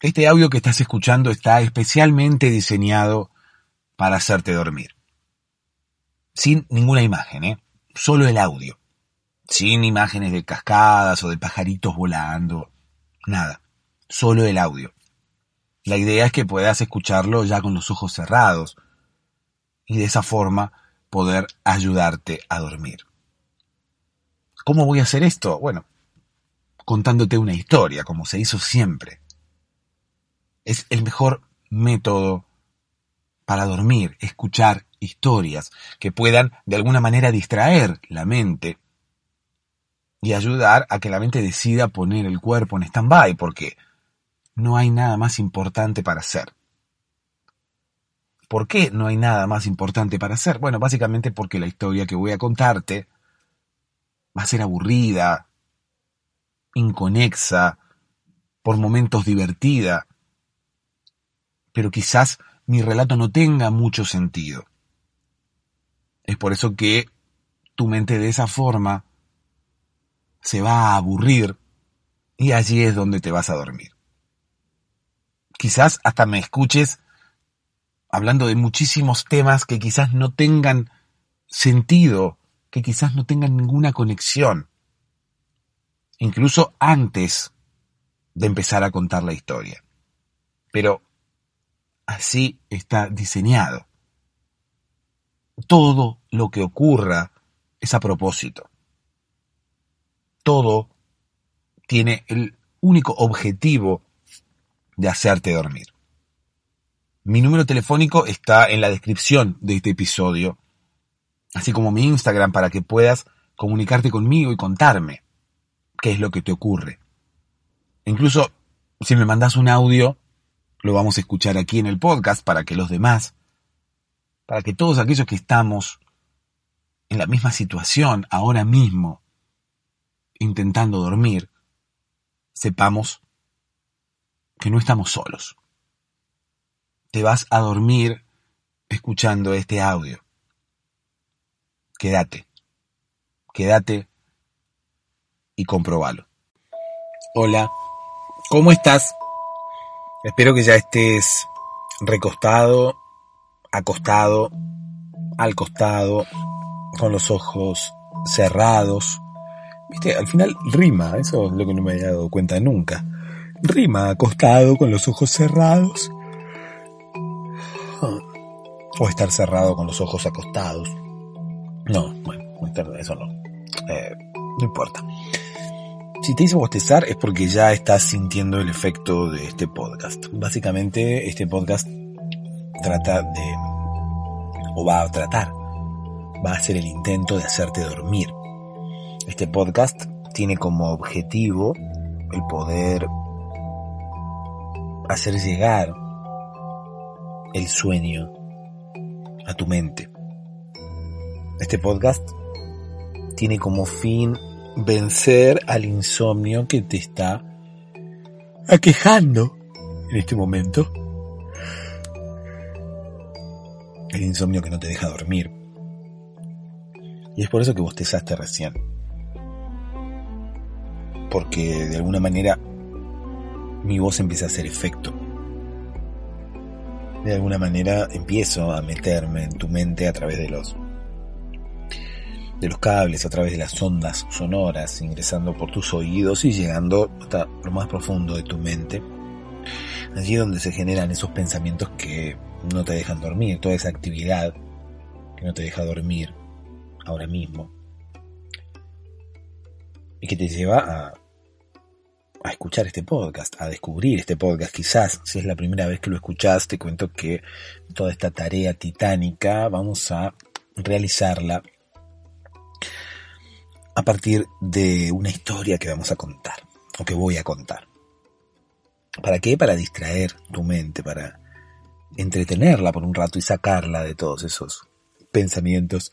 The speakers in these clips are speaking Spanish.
Este audio que estás escuchando está especialmente diseñado para hacerte dormir. Sin ninguna imagen, ¿eh? Solo el audio. Sin imágenes de cascadas o de pajaritos volando. Nada. Solo el audio. La idea es que puedas escucharlo ya con los ojos cerrados y de esa forma poder ayudarte a dormir. ¿Cómo voy a hacer esto? Bueno, contándote una historia, como se hizo siempre es el mejor método para dormir, escuchar historias que puedan de alguna manera distraer la mente y ayudar a que la mente decida poner el cuerpo en stand-by, porque no hay nada más importante para hacer. ¿Por qué no hay nada más importante para hacer? Bueno, básicamente porque la historia que voy a contarte va a ser aburrida, inconexa, por momentos divertida, pero quizás mi relato no tenga mucho sentido. Es por eso que tu mente de esa forma se va a aburrir y allí es donde te vas a dormir. Quizás hasta me escuches hablando de muchísimos temas que quizás no tengan sentido, que quizás no tengan ninguna conexión, incluso antes de empezar a contar la historia. Pero así está diseñado. Todo lo que ocurra es a propósito. Todo tiene el único objetivo de hacerte dormir. Mi número telefónico está en la descripción de este episodio, así como mi Instagram para que puedas comunicarte conmigo y contarme qué es lo que te ocurre. Incluso si me mandas un audio, lo vamos a escuchar aquí en el podcast para que los demás, para que todos aquellos que estamos en la misma situación ahora mismo, intentando dormir, sepamos que no estamos solos. Te vas a dormir escuchando este audio. Quédate, quédate y comprobalo. Hola, ¿cómo estás? Espero que ya estés recostado, acostado, al costado, con los ojos cerrados. Viste, al final rima, eso es lo que no me había dado cuenta nunca. Rima acostado con los ojos cerrados. O estar cerrado con los ojos acostados. No, bueno, eso no. Eh, no importa. Si te hizo bostezar es porque ya estás sintiendo el efecto de este podcast. Básicamente este podcast trata de, o va a tratar, va a ser el intento de hacerte dormir. Este podcast tiene como objetivo el poder hacer llegar el sueño a tu mente. Este podcast tiene como fin vencer al insomnio que te está aquejando en este momento. El insomnio que no te deja dormir. Y es por eso que bostezaste recién. Porque de alguna manera mi voz empieza a hacer efecto. De alguna manera empiezo a meterme en tu mente a través de los de los cables a través de las ondas sonoras, ingresando por tus oídos y llegando hasta lo más profundo de tu mente. Allí donde se generan esos pensamientos que no te dejan dormir, toda esa actividad que no te deja dormir ahora mismo. Y que te lleva a, a escuchar este podcast, a descubrir este podcast. Quizás, si es la primera vez que lo escuchas, te cuento que toda esta tarea titánica vamos a realizarla a partir de una historia que vamos a contar, o que voy a contar. ¿Para qué? Para distraer tu mente, para entretenerla por un rato y sacarla de todos esos pensamientos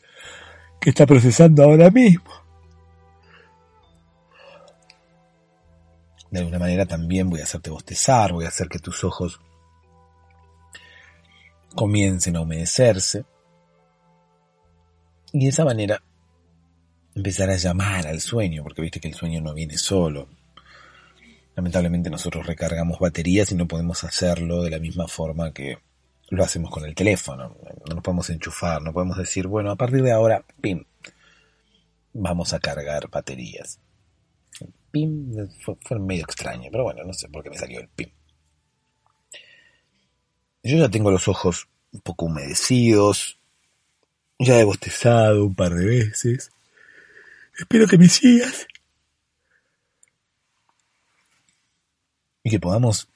que está procesando ahora mismo. De alguna manera también voy a hacerte bostezar, voy a hacer que tus ojos comiencen a humedecerse. Y de esa manera empezar a llamar al sueño, porque viste que el sueño no viene solo. Lamentablemente nosotros recargamos baterías y no podemos hacerlo de la misma forma que lo hacemos con el teléfono. No nos podemos enchufar, no podemos decir, bueno, a partir de ahora, pim, vamos a cargar baterías. Pim fue, medio extraño, pero bueno, no sé por qué me salió el pim. Yo ya tengo los ojos un poco humedecidos, ya he bostezado un par de veces. Espero que me sigas. Y que podamos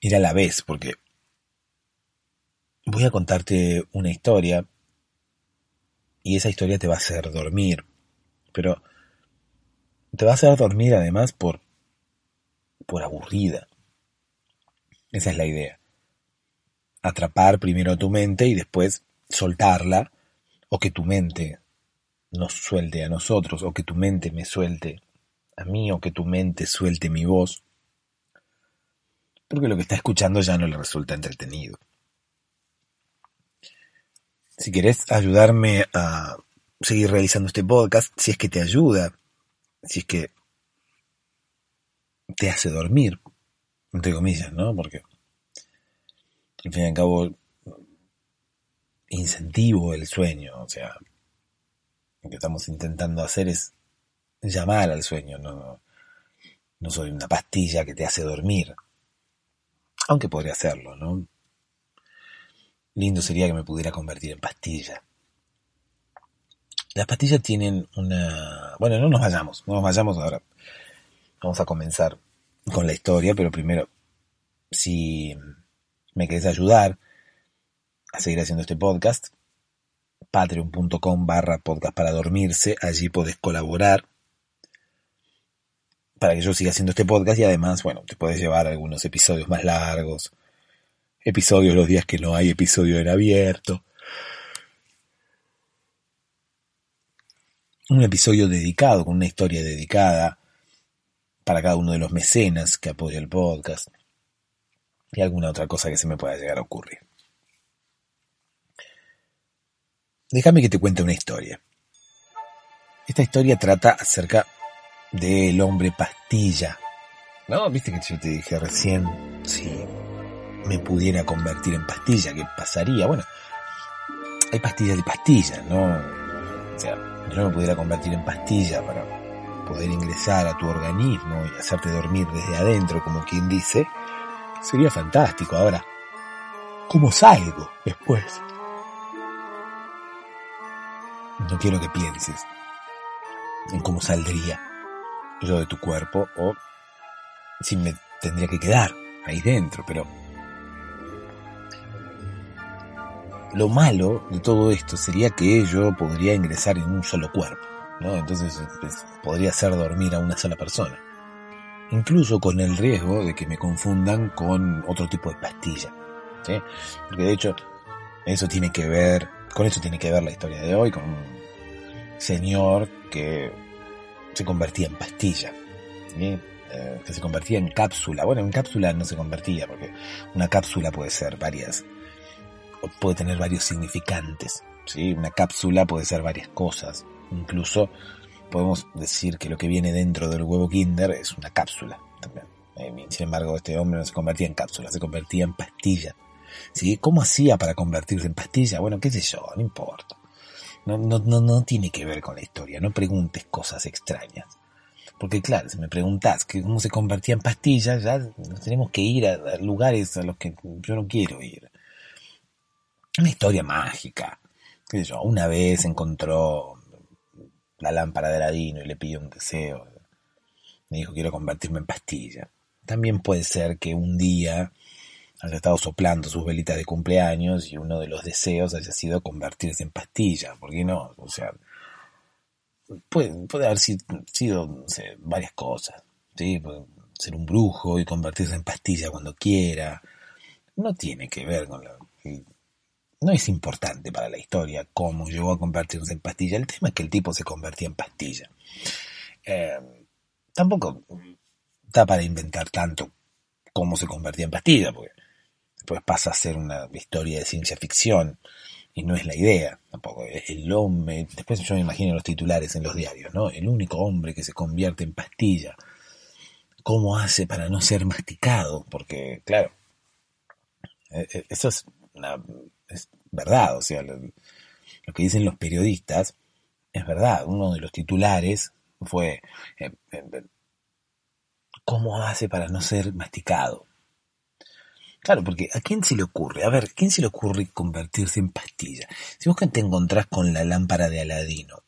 ir a la vez, porque voy a contarte una historia y esa historia te va a hacer dormir, pero te va a hacer dormir además por por aburrida. Esa es la idea. Atrapar primero tu mente y después soltarla o que tu mente nos suelte a nosotros o que tu mente me suelte a mí o que tu mente suelte mi voz. Porque lo que está escuchando ya no le resulta entretenido. Si querés ayudarme a seguir realizando este podcast, si es que te ayuda, si es que te hace dormir, entre comillas, ¿no? Porque al fin y al cabo incentivo el sueño, o sea, lo que estamos intentando hacer es llamar al sueño, no, no soy una pastilla que te hace dormir, aunque podría hacerlo, ¿no? Lindo sería que me pudiera convertir en pastilla. Las pastillas tienen una... Bueno, no nos vayamos, no nos vayamos ahora. Vamos a comenzar con la historia, pero primero, si me querés ayudar a seguir haciendo este podcast, patreon.com barra podcast para dormirse, allí podés colaborar para que yo siga haciendo este podcast y además, bueno, te puedes llevar algunos episodios más largos, episodios los días que no hay episodio en abierto. Un episodio dedicado, con una historia dedicada para cada uno de los mecenas que apoya el podcast y alguna otra cosa que se me pueda llegar a ocurrir. Déjame que te cuente una historia. Esta historia trata acerca del hombre pastilla. ¿No? ¿Viste que yo te dije recién? Sí, me pudiera convertir en pastilla, ¿qué pasaría? Bueno, hay pastillas de pastillas, ¿no? O sea, yo me pudiera convertir en pastilla para poder ingresar a tu organismo y hacerte dormir desde adentro, como quien dice, sería fantástico. Ahora, ¿cómo salgo después? No quiero que pienses en cómo saldría yo de tu cuerpo o si me tendría que quedar ahí dentro, pero Lo malo de todo esto sería que yo podría ingresar en un solo cuerpo, ¿no? Entonces podría hacer dormir a una sola persona. Incluso con el riesgo de que me confundan con otro tipo de pastilla. ¿sí? Porque de hecho, eso tiene que ver, con eso tiene que ver la historia de hoy, con un señor que se convertía en pastilla. Eh, que se convertía en cápsula. Bueno, en cápsula no se convertía, porque una cápsula puede ser varias puede tener varios significantes. ¿sí? Una cápsula puede ser varias cosas. Incluso podemos decir que lo que viene dentro del huevo Kinder es una cápsula también. Eh, sin embargo, este hombre no se convertía en cápsula, se convertía en pastilla. ¿Sí? ¿Cómo hacía para convertirse en pastilla? Bueno, qué sé yo, no importa. No, no, no, no tiene que ver con la historia, no preguntes cosas extrañas. Porque claro, si me preguntas cómo se convertía en pastilla, ya tenemos que ir a lugares a los que yo no quiero ir una historia mágica. Una vez encontró la lámpara de Aladino y le pidió un deseo. Me dijo, quiero convertirme en pastilla. También puede ser que un día haya estado soplando sus velitas de cumpleaños y uno de los deseos haya sido convertirse en pastilla. ¿Por qué no? O sea, puede, haber sido, varias cosas. ¿sí? ser un brujo y convertirse en pastilla cuando quiera. No tiene que ver con la... No es importante para la historia cómo llegó a convertirse en pastilla. El tema es que el tipo se convertía en pastilla. Eh, tampoco da para inventar tanto cómo se convertía en pastilla, porque después pasa a ser una historia de ciencia ficción y no es la idea tampoco. El hombre, después yo me imagino los titulares en los diarios, ¿no? El único hombre que se convierte en pastilla. ¿Cómo hace para no ser masticado? Porque, claro, e, e, eso es, una, es verdad, o sea, lo, que dicen los periodistas es verdad. Uno de los titulares fue, eh, eh, ¿cómo hace para no ser masticado? Claro, porque ¿a quién se le ocurre? A ver, ¿a quién se le ocurre convertirse en pastilla? Si vos que te encontrás con la lámpara de Aladino,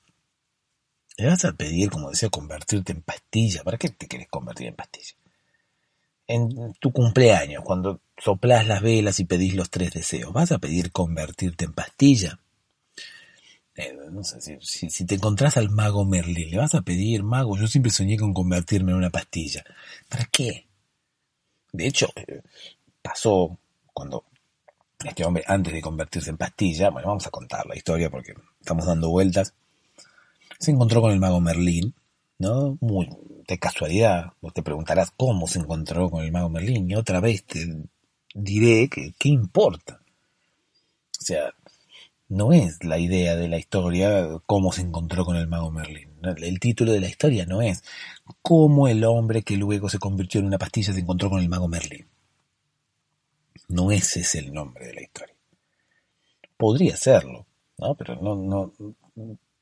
le vas a pedir, como decía, convertirte en pastilla. ¿Para qué te querés convertir en pastilla? En tu cumpleaños, cuando soplás las velas y pedís los tres deseos, ¿vas a pedir convertirte en pastilla? Eh, no sé, si, si, te encontrás al mago Merlin, le vas a pedir, mago, yo siempre soñé con convertirme en una pastilla. ¿Para qué? De hecho, eh, pasó cuando este hombre, antes de convertirse en pastilla, bueno, vamos a contar la historia porque estamos dando vueltas, se encontró con el mago Merlín, ¿no? Muy de casualidad, vos te preguntarás cómo se encontró con el mago Merlín, y otra vez te diré que qué importa. O sea, no es la idea de la historia cómo se encontró con el mago Merlín. El título de la historia no es cómo el hombre que luego se convirtió en una pastilla se encontró con el mago Merlín. No ese es el nombre de la historia. Podría serlo, ¿no? Pero no, no,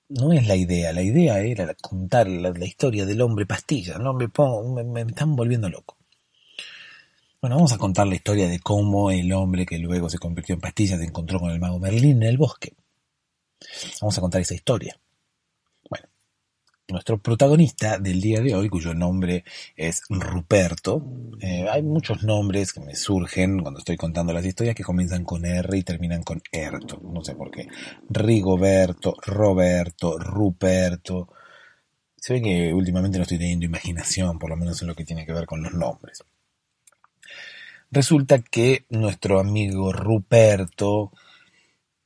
no es la idea. La idea era contar la, historia del hombre pastilla. No me pongo, me, están volviendo loco. Bueno, vamos a contar la historia de cómo el hombre que luego se convirtió en pastilla se encontró con el mago Merlín en el bosque. Vamos a contar esa historia nuestro protagonista del día de hoy, cuyo nombre es Ruperto. Eh, hay muchos nombres que me surgen cuando estoy contando las historias que comienzan con R y terminan con Erto. No sé por qué. Rigoberto, Roberto, Ruperto. Se ve que últimamente no estoy teniendo imaginación, por lo menos en lo que tiene que ver con los nombres. Resulta que nuestro amigo Ruperto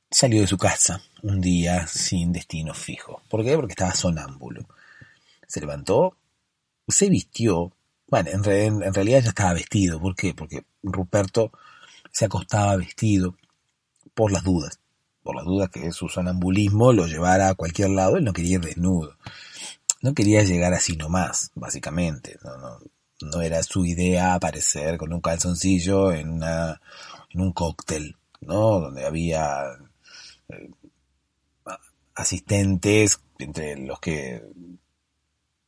salió de su casa un día sin destino fijo. ¿Por qué? Porque estaba sonámbulo. Se levantó, se vistió. Bueno, en, realidad ya estaba vestido. ¿Por qué? Porque Ruperto se acostaba vestido por las dudas. Por las dudas que su sonambulismo lo llevara a cualquier lado. Él no quería ir desnudo. No quería llegar así nomás, básicamente. No, no, era su idea aparecer con un calzoncillo en, una, en un cóctel, ¿no? Donde había eh, asistentes, entre los que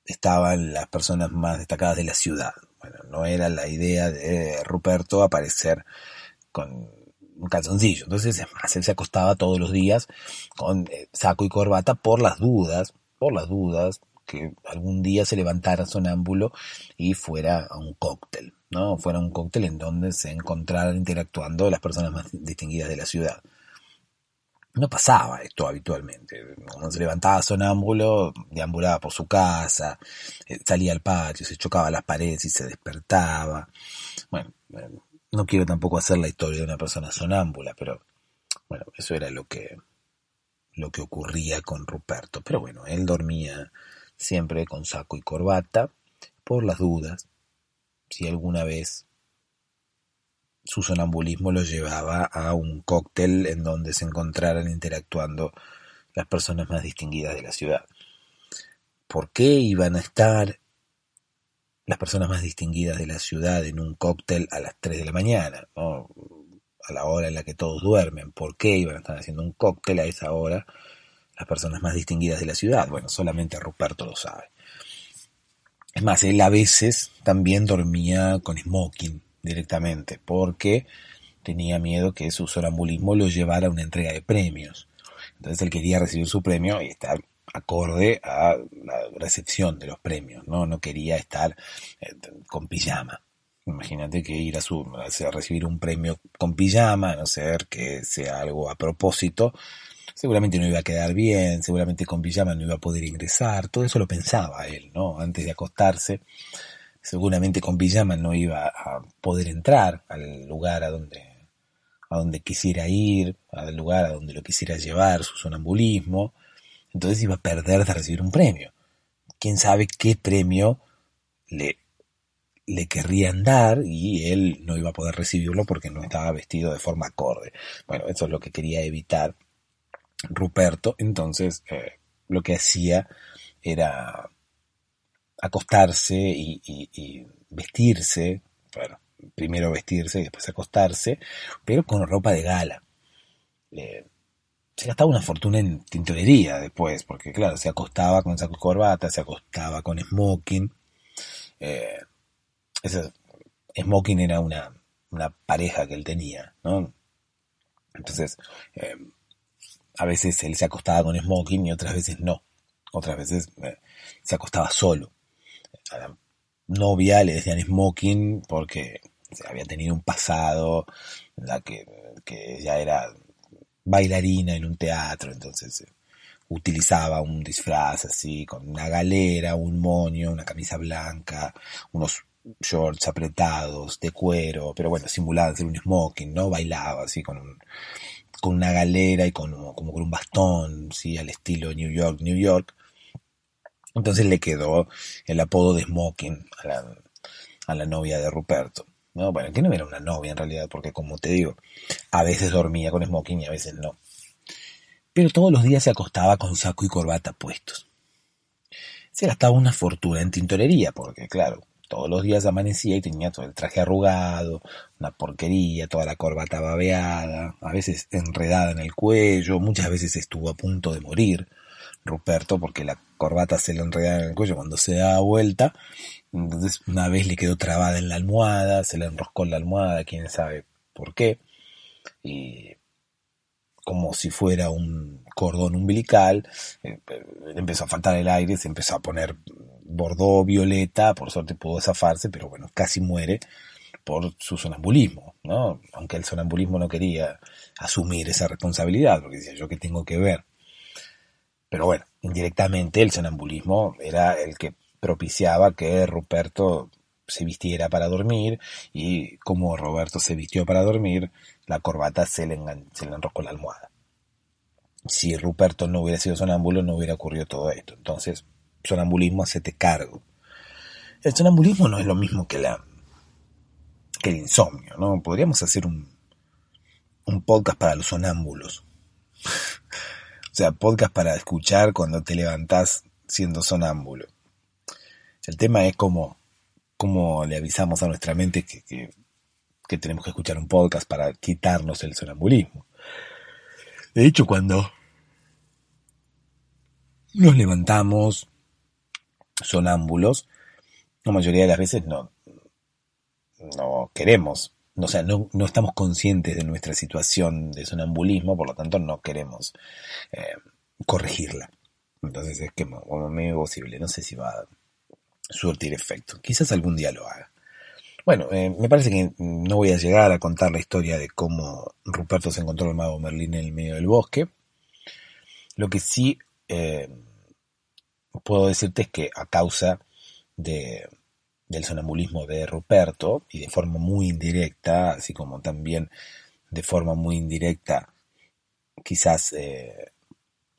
estaban las personas más destacadas de la ciudad. Bueno, no era la idea de Ruperto aparecer con un calzoncillo. Entonces, es más, él se acostaba todos los días con eh, saco y corbata por las dudas, por las dudas que algún día se levantara sonámbulo y fuera a un cóctel, ¿no? Fuera un cóctel en donde se encontraran interactuando las personas más distinguidas de la ciudad. No pasaba esto habitualmente. Cuando se levantaba sonámbulo, deambulaba por su casa, eh, salía al patio, se chocaba las paredes y se despertaba. Bueno, no quiero tampoco hacer la historia de una persona sonámbula, pero bueno, eso era lo que, lo que ocurría con Ruperto. Pero bueno, él dormía siempre con saco y corbata, por las dudas, si alguna vez su sonambulismo lo llevaba a un cóctel en donde se encontraran interactuando las personas más distinguidas de la ciudad. ¿Por qué iban a estar las personas más distinguidas de la ciudad en un cóctel a las 3 de la mañana? A la hora en la que todos duermen. ¿Por qué iban a estar haciendo un cóctel a esa hora las personas más distinguidas de la ciudad? Bueno, solamente Ruperto lo sabe. Es más, él a veces también dormía con smoking directamente, porque tenía miedo que su sonambulismo lo llevara a una entrega de premios. Entonces él quería recibir su premio y estar acorde a la recepción de los premios, ¿no? No quería estar eh, con pijama. Imagínate que ir a, su, a recibir un premio con pijama, a no ser que sea algo a propósito, seguramente no iba a quedar bien, seguramente con pijama no iba a poder ingresar, todo eso lo pensaba él, ¿no? Antes de acostarse seguramente con pijama no iba a poder entrar al lugar a donde, a donde quisiera ir, al lugar a donde lo quisiera llevar, su sonambulismo, entonces iba a perder de recibir un premio. Quién sabe qué premio le, le querrían dar y él no iba a poder recibirlo porque no estaba vestido de forma acorde. Bueno, eso es lo que quería evitar Ruperto, entonces eh, lo que hacía era acostarse y, vestirse, bueno, primero vestirse y después acostarse, pero con ropa de gala. se gastaba una fortuna en tintorería después, porque claro, se acostaba con saco corbata, se acostaba con smoking. Eh, ese smoking era una, pareja que él tenía, ¿no? Entonces, eh, a veces él se acostaba con smoking y otras veces no. Otras veces eh, se acostaba solo a la novia le decían smoking porque había tenido un pasado, la que, que ella era bailarina en un teatro, entonces eh, utilizaba un disfraz así, con una galera, un moño, una camisa blanca, unos shorts apretados de cuero, pero bueno, simulaba ser un smoking, ¿no? Bailaba así con un, con una galera y con como con un bastón, sí, al estilo New York, New York. Entonces le quedó el apodo de Smoking a la, novia de Ruperto. No, bueno, que no era una novia en realidad, porque como te digo, a veces dormía con smoking y a veces no. Pero todos los días se acostaba con saco y corbata puestos. Se gastaba una fortuna en tintorería, porque claro, todos los días amanecía y tenía todo el traje arrugado, una porquería, toda la corbata babeada, a veces enredada en el cuello, muchas veces estuvo a punto de morir Ruperto porque la corbata se le enredaba en el cuello cuando se daba vuelta. Entonces una vez le quedó trabada en la almohada, se le enroscó en la almohada, quién sabe por qué. Y como si fuera un cordón umbilical, eh, empezó a faltar el aire, se empezó a poner bordó violeta, por suerte pudo zafarse, pero bueno, casi muere por su sonambulismo, ¿no? Aunque el sonambulismo no quería asumir esa responsabilidad, porque decía yo que tengo que ver pero bueno, indirectamente el sonambulismo era el que propiciaba que Ruperto se vistiera para dormir y como Roberto se vistió para dormir, la corbata se le, se le enroscó la almohada. Si Ruperto no hubiera sido sonámbulo no hubiera ocurrido todo esto. Entonces, sonambulismo, hacete cargo. El sonambulismo no es lo mismo que la que el insomnio, ¿no? Podríamos hacer un, un podcast para los sonámbulos. O sea, podcast para escuchar cuando te levantás siendo sonámbulo. El tema es cómo, cómo le avisamos a nuestra mente que, que, tenemos que escuchar un podcast para quitarnos el sonambulismo. De hecho, cuando nos levantamos sonámbulos, la mayoría de las veces no, no queremos o sea, no, no, estamos conscientes de nuestra situación de sonambulismo, por lo tanto no queremos eh, corregirla. Entonces es que como medio posible, no sé si va a surtir efecto. Quizás algún día lo haga. Bueno, eh, me parece que no voy a llegar a contar la historia de cómo Ruperto se encontró el mago Merlín en el medio del bosque. Lo que sí eh, puedo decirte es que a causa de del sonambulismo de Ruperto y de forma muy indirecta, así como también de forma muy indirecta quizás eh,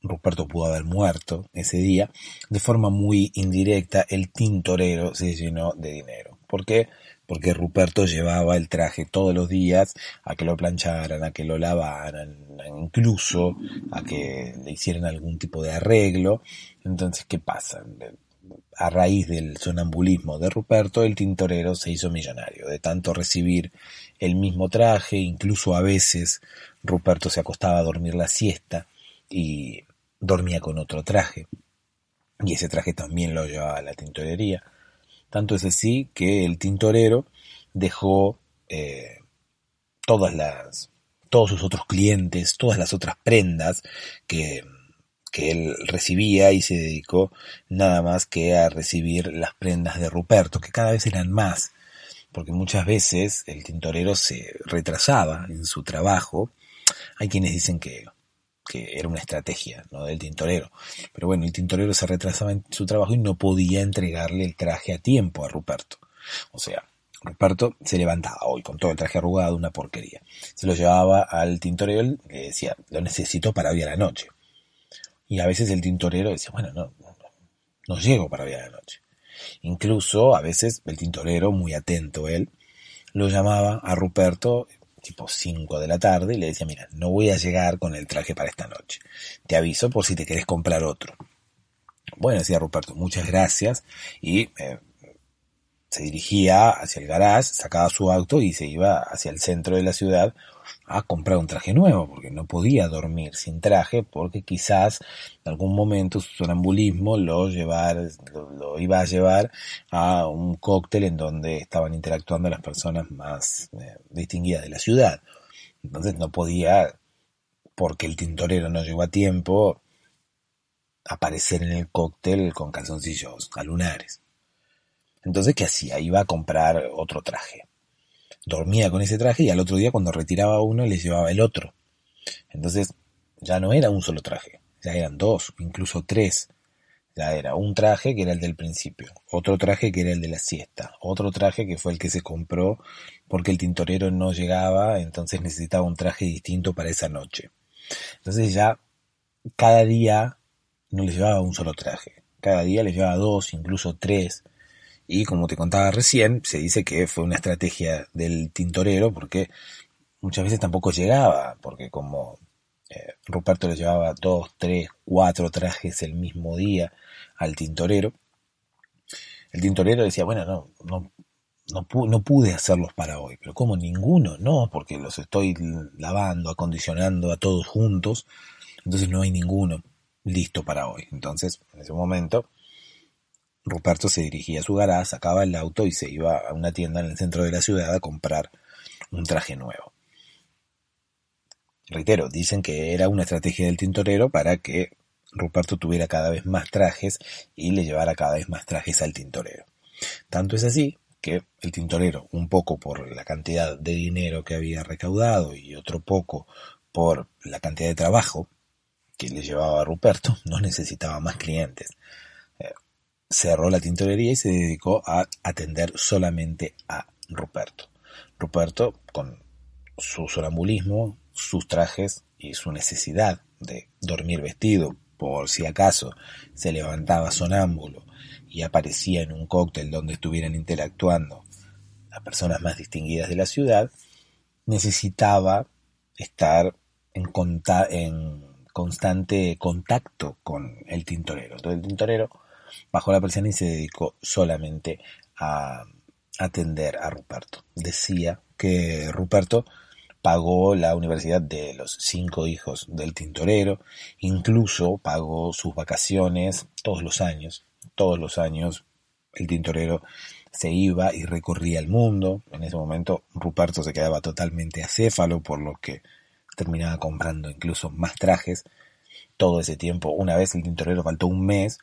Ruperto pudo haber muerto ese día, de forma muy indirecta el tintorero se llenó de dinero. ¿Por qué? Porque Ruperto llevaba el traje todos los días a que lo plancharan, a que lo lavaran, incluso a que le hicieran algún tipo de arreglo. Entonces, ¿qué pasa? A raíz del sonambulismo de Ruperto, el tintorero se hizo millonario, de tanto recibir el mismo traje, incluso a veces Ruperto se acostaba a dormir la siesta y dormía con otro traje, y ese traje también lo llevaba a la tintorería. Tanto es así que el tintorero dejó eh, todas las, todos sus otros clientes, todas las otras prendas que que él recibía y se dedicó nada más que a recibir las prendas de Ruperto, que cada vez eran más, porque muchas veces el tintorero se retrasaba en su trabajo. Hay quienes dicen que, que era una estrategia ¿no? del tintorero, pero bueno, el tintorero se retrasaba en su trabajo y no podía entregarle el traje a tiempo a Ruperto. O sea, Ruperto se levantaba hoy con todo el traje arrugado, una porquería. Se lo llevaba al tintorero y le decía, lo necesito para hoy a la noche. Y a veces el tintorero decía, bueno, no, no, llego para hoy a la noche. Incluso a veces el tintorero, muy atento él, lo llamaba a Ruperto tipo 5 de la tarde y le decía, mira, no voy a llegar con el traje para esta noche. Te aviso por si te querés comprar otro. Bueno, decía Ruperto, muchas gracias. Y eh, se dirigía hacia el garage, sacaba su auto y se iba hacia el centro de la ciudad a comprar un traje nuevo, porque no podía dormir sin traje, porque quizás en algún momento su sonambulismo lo, llevar, lo, iba a llevar a un cóctel en donde estaban interactuando las personas más eh, distinguidas de la ciudad. Entonces no podía, porque el tintorero no llegó a tiempo, aparecer en el cóctel con calzoncillos a lunares. Entonces, ¿qué hacía? Iba a comprar otro traje. Dormía con ese traje y al otro día cuando retiraba uno le llevaba el otro. Entonces, ya no era un solo traje, ya eran dos, incluso tres. Ya era un traje que era el del principio, otro traje que era el de la siesta, otro traje que fue el que se compró porque el tintorero no llegaba, entonces necesitaba un traje distinto para esa noche. Entonces ya cada día no le llevaba un solo traje, cada día le llevaba dos, incluso tres, y como te contaba recién, se dice que fue una estrategia del tintorero porque muchas veces tampoco llegaba, porque como eh, Ruperto le llevaba dos, tres, cuatro trajes el mismo día al tintorero, el tintorero decía, bueno, no, no, no, no pude hacerlos para hoy, pero como ninguno, no, porque los estoy lavando, acondicionando a todos juntos, entonces no hay ninguno listo para hoy. Entonces, en ese momento, Ruperto se dirigía a su garaje, sacaba el auto y se iba a una tienda en el centro de la ciudad a comprar un traje nuevo. Reitero, dicen que era una estrategia del tintorero para que Ruperto tuviera cada vez más trajes y le llevara cada vez más trajes al tintorero. Tanto es así que el tintorero, un poco por la cantidad de dinero que había recaudado y otro poco por la cantidad de trabajo que le llevaba a Ruperto, no necesitaba más clientes cerró la tintorería y se dedicó a atender solamente a Ruperto. Ruperto, con su sonambulismo, sus trajes y su necesidad de dormir vestido, por si acaso se levantaba sonámbulo y aparecía en un cóctel donde estuvieran interactuando las personas más distinguidas de la ciudad, necesitaba estar en, en constante contacto con el tintorero. Entonces el tintorero bajó la persiana y se dedicó solamente a atender a Ruperto. Decía que Ruperto pagó la universidad de los cinco hijos del tintorero, incluso pagó sus vacaciones todos los años. Todos los años el tintorero se iba y recorría el mundo. En ese momento Ruperto se quedaba totalmente acéfalo, por lo que terminaba comprando incluso más trajes. Todo ese tiempo, una vez el tintorero faltó un mes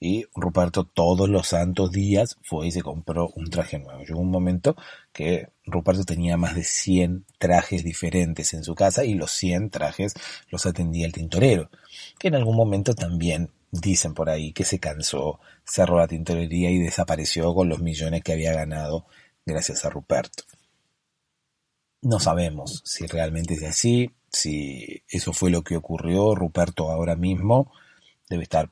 y Ruperto todos los santos días fue y se compró un traje nuevo. Llegó un momento que Ruperto tenía más de 100 trajes diferentes en su casa y los 100 trajes los atendía el tintorero, que en algún momento también dicen por ahí que se cansó, cerró la tintorería y desapareció con los millones que había ganado gracias a Ruperto. No sabemos si realmente es así, si eso fue lo que ocurrió. Ruperto ahora mismo debe estar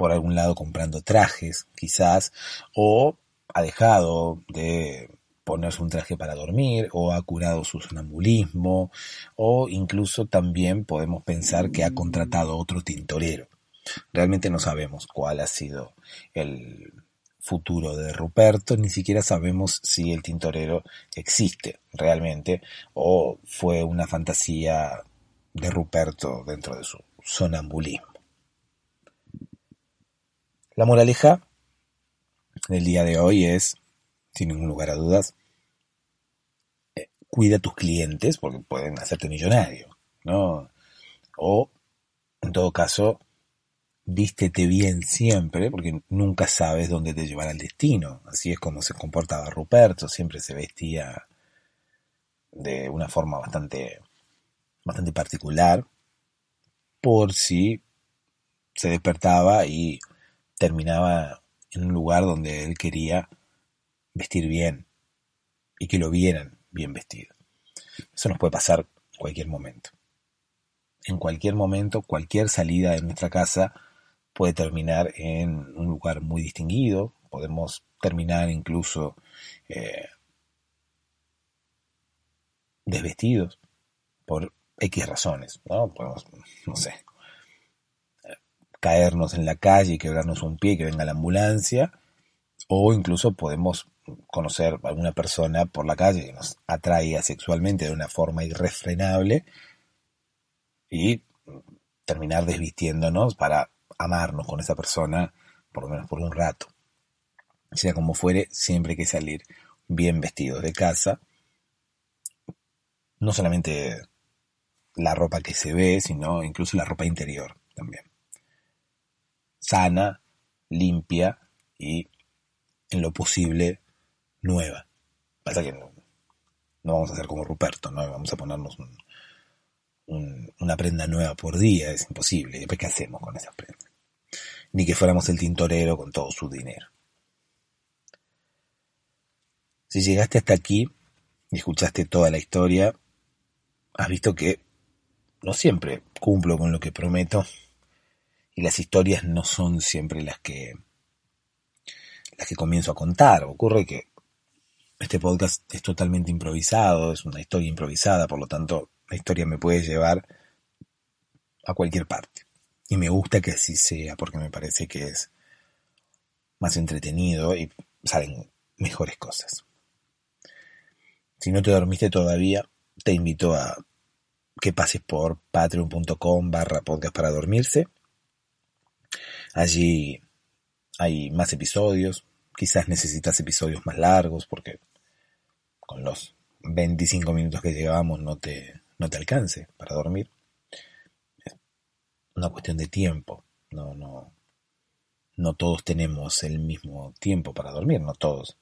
por algún lado comprando trajes, quizás, o ha dejado de ponerse un traje para dormir, o ha curado su sonambulismo, o incluso también podemos pensar que ha contratado otro tintorero. Realmente no sabemos cuál ha sido el futuro de Ruperto, ni siquiera sabemos si el tintorero existe realmente o fue una fantasía de Ruperto dentro de su sonambulismo. La moraleja del día de hoy es, sin ningún lugar a dudas, eh, cuida a tus clientes porque pueden hacerte millonario, ¿no? O, en todo caso, vístete bien siempre porque nunca sabes dónde te llevará el destino. Así es como se comportaba Ruperto, siempre se vestía de una forma bastante, bastante particular por si se despertaba y terminaba en un lugar donde él quería vestir bien y que lo vieran bien vestido. Eso nos puede pasar en cualquier momento. En cualquier momento, cualquier salida de nuestra casa puede terminar en un lugar muy distinguido, podemos terminar incluso eh, desvestidos por X razones, ¿no? Podemos, no sé, caernos en la calle y quebrarnos un pie, que venga la ambulancia, o incluso podemos conocer a alguna persona por la calle que nos atraiga sexualmente de una forma irrefrenable y terminar desvistiéndonos para amarnos con esa persona por lo menos por un rato. Sea como fuere, siempre hay que salir bien vestidos de casa. No solamente la ropa que se ve, sino incluso la ropa interior también. Sana, limpia y en lo posible nueva. Pasa que no, vamos a hacer como Ruperto, no vamos a ponernos una prenda nueva por día, es imposible. Después, ¿qué hacemos con esas prendas? Ni que fuéramos el tintorero con todo su dinero. Si llegaste hasta aquí y escuchaste toda la historia, has visto que no siempre cumplo con lo que prometo y las historias no son siempre las que las que comienzo a contar. Ocurre que este podcast es totalmente improvisado, es una historia improvisada, por lo tanto la historia me puede llevar a cualquier parte. Y me gusta que así sea porque me parece que es más entretenido y salen mejores cosas. Si no te dormiste todavía, te invito a que pases por patreon.com barra podcast para dormirse. Allí hay más episodios, quizás necesitas episodios más largos porque con los 25 minutos que llevamos no te, no te alcance para dormir. Es una cuestión de tiempo. No, no, no todos tenemos el mismo tiempo para dormir, no todos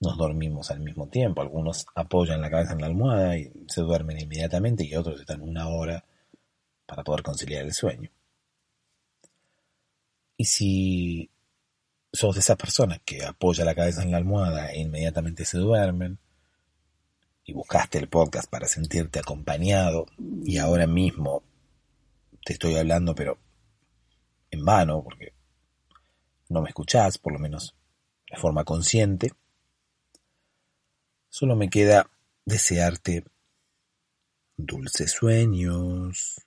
nos dormimos al mismo tiempo. Algunos apoyan la cabeza en la almohada y se duermen inmediatamente y otros están una hora para poder conciliar el sueño. Y si sos de esas personas que apoya la cabeza en la almohada e inmediatamente se duermen, y buscaste el podcast para sentirte acompañado, y ahora mismo te estoy hablando, pero en vano, porque no me escuchás, por lo menos de forma consciente, Solo me queda desearte dulces sueños.